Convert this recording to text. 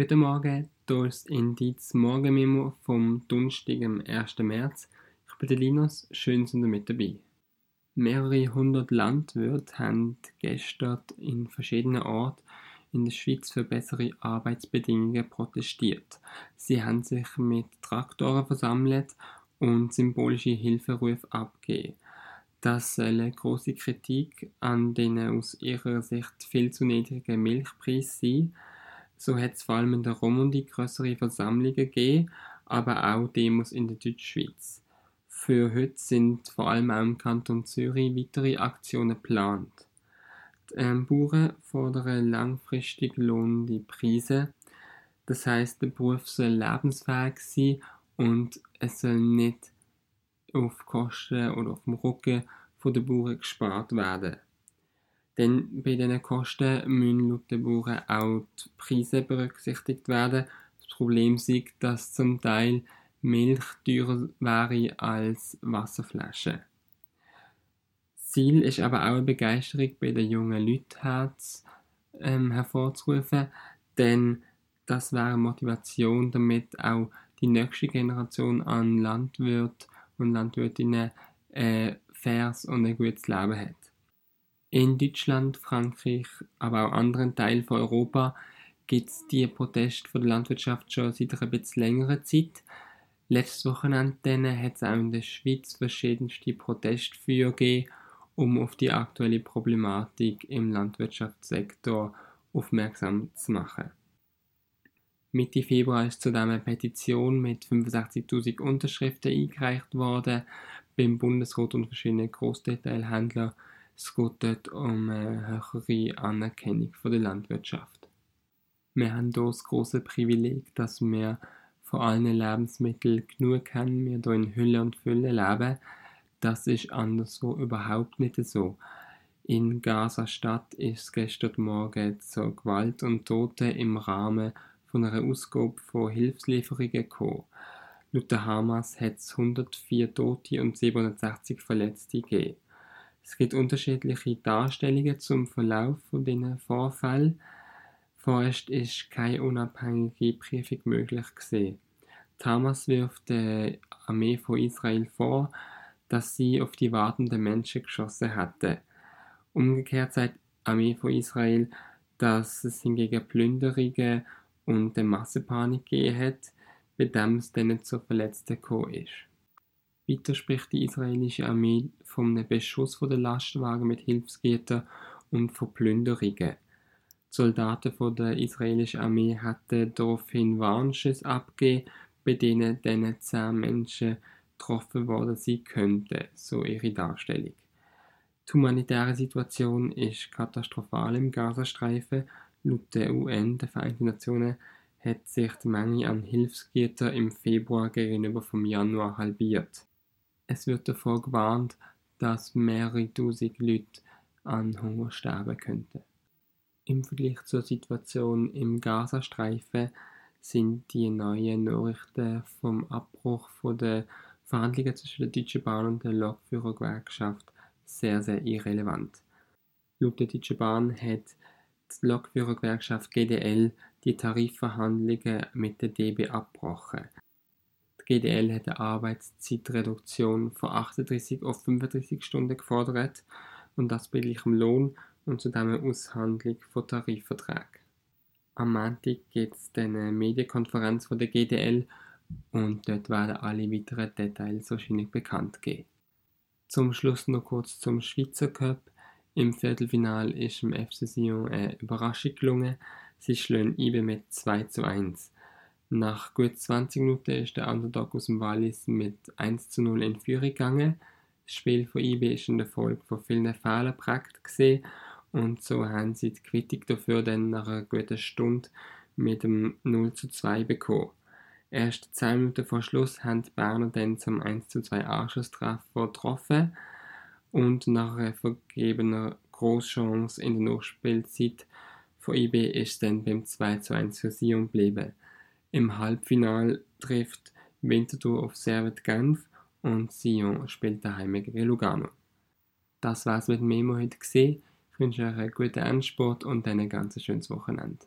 Guten Morgen, hier ist Indiz Morgenmemo vom Donnerstag, am 1. März. Ich bin der Linus, schön sind ihr mit dabei. Mehrere hundert Landwirte haben gestern in verschiedenen Orten in der Schweiz für bessere Arbeitsbedingungen protestiert. Sie haben sich mit Traktoren versammelt und symbolische Hilferufe abgegeben. Das soll eine grosse Kritik an den aus ihrer Sicht viel zu niedrigen Milchpreisen sein so hat es vor allem in der Romandie größere Versammlungen gegeben, aber auch Demos in der Deutschschweiz. Für heute sind vor allem auch im Kanton Zürich weitere Aktionen geplant. Die ähm, Bauern fordern langfristig lohnende Preise. Das heißt, der Beruf soll lebensfähig sein und es soll nicht auf Kosten oder auf dem Rücken der Bauern gespart werden. Denn bei diesen Kosten müssen laut den Bauern auch die Preise berücksichtigt werden. Das Problem ist, dass zum Teil Milch teurer wäre als Wasserflaschen. Ziel ist aber auch eine Begeisterung bei den jungen Leuten ähm, hervorzurufen, denn das wäre Motivation, damit auch die nächste Generation an Landwirten und Landwirtinnen ein faires und ein gutes Leben hat. In Deutschland, Frankreich, aber auch anderen Teilen von Europa gibt es die Proteste von der Landwirtschaft schon seit einer bisschen längerer Zeit. Letztes Wochenende hat es auch in der Schweiz verschiedenste Protestfeuer gegeben, um auf die aktuelle Problematik im Landwirtschaftssektor aufmerksam zu machen. Mitte Februar ist zudem eine Petition mit 65.000 Unterschriften eingereicht worden beim Bundesrat und verschiedenen Großdetailhändlern es geht dort um eine höhere Anerkennung von der Landwirtschaft. Wir haben hier das große Privileg, dass wir von allen Lebensmitteln genug haben, wir hier in Hülle und Fülle leben. Das ist anderswo überhaupt nicht so. In Gaza-Stadt ist es gestern Morgen zu Gewalt und Toten im Rahmen von einer Ausgabe von Hilfslieferungen gekommen. Laut der Hamas hat es 104 Tote und 760 Verletzte gegeben. Es gibt unterschiedliche Darstellungen zum Verlauf von diesen Vorfällen. Vorerst ist keine unabhängige Prüfung möglich gewesen. Hamas wirft der Armee von Israel vor, dass sie auf die wartenden Menschen geschossen hatte. Umgekehrt sagt die Armee von Israel, dass es hingegen Plünderungen und eine Massenpanik gegeben hat, bei dem es dann zu Verletzten gekommen ist. Weiter spricht die israelische Armee von einem Beschuss der Lastwagen mit Hilfsgütern und von Plünderungen. Die Soldaten der israelischen Armee hatten daraufhin Warnschüsse abgegeben, bei denen dann zehn Menschen getroffen worden sein könnten, so ihre Darstellung. Die humanitäre Situation ist katastrophal im Gazastreifen. Laut der UN, der Vereinten Nationen, hat sich die Menge an Hilfsgütern im Februar gegenüber vom Januar halbiert. Es wird davor gewarnt, dass mehrere tausend Leute an Hunger sterben könnten. Im Vergleich zur Situation im Gazastreifen sind die neuen Nachrichten vom Abbruch der Verhandlungen zwischen der Deutschen Bahn und der Lokführergewerkschaft sehr, sehr irrelevant. Laut der Deutschen Bahn hat die Lokführergewerkschaft GDL die Tarifverhandlungen mit der DB abgebrochen. GDL hat eine Arbeitszeitreduktion von 38 auf 35 Stunden gefordert und das bei gleichem Lohn und zudem eine Aushandlung von Tarifverträgen. Am Montag gibt es eine Medienkonferenz von der GDL und dort werden alle weiteren Details wahrscheinlich bekannt geben. Zum Schluss noch kurz zum Schweizer Cup. Im Viertelfinal ist im FC Sion eine Überraschung gelungen. Sie schlagen IBE mit 2 zu 1. Nach gut 20 Minuten ist der Underdog aus dem Wallis mit 1 zu 0 in Führung gegangen. Das Spiel von IB ist in der Folge von vielen Fehlern geprägt gesehen und so haben sie die Kritik dafür dann nach einer guten Stunde mit dem 0 zu 2 bekommen. Erst 10 Minuten vor Schluss haben die Berner dann zum 1 zu 2 Anschlusstreffer getroffen und nach einer vergebener Großchance in der Nachspielzeit von IB ist dann beim 2 zu 1 für Sion geblieben. Im Halbfinale trifft Winterthur auf Servet Genf und Sion spielt daheim gegen Lugano. Das war's mit Memo heute gesehen. Ich wünsche euch einen guten Endsport und ein ganz schönes Wochenende.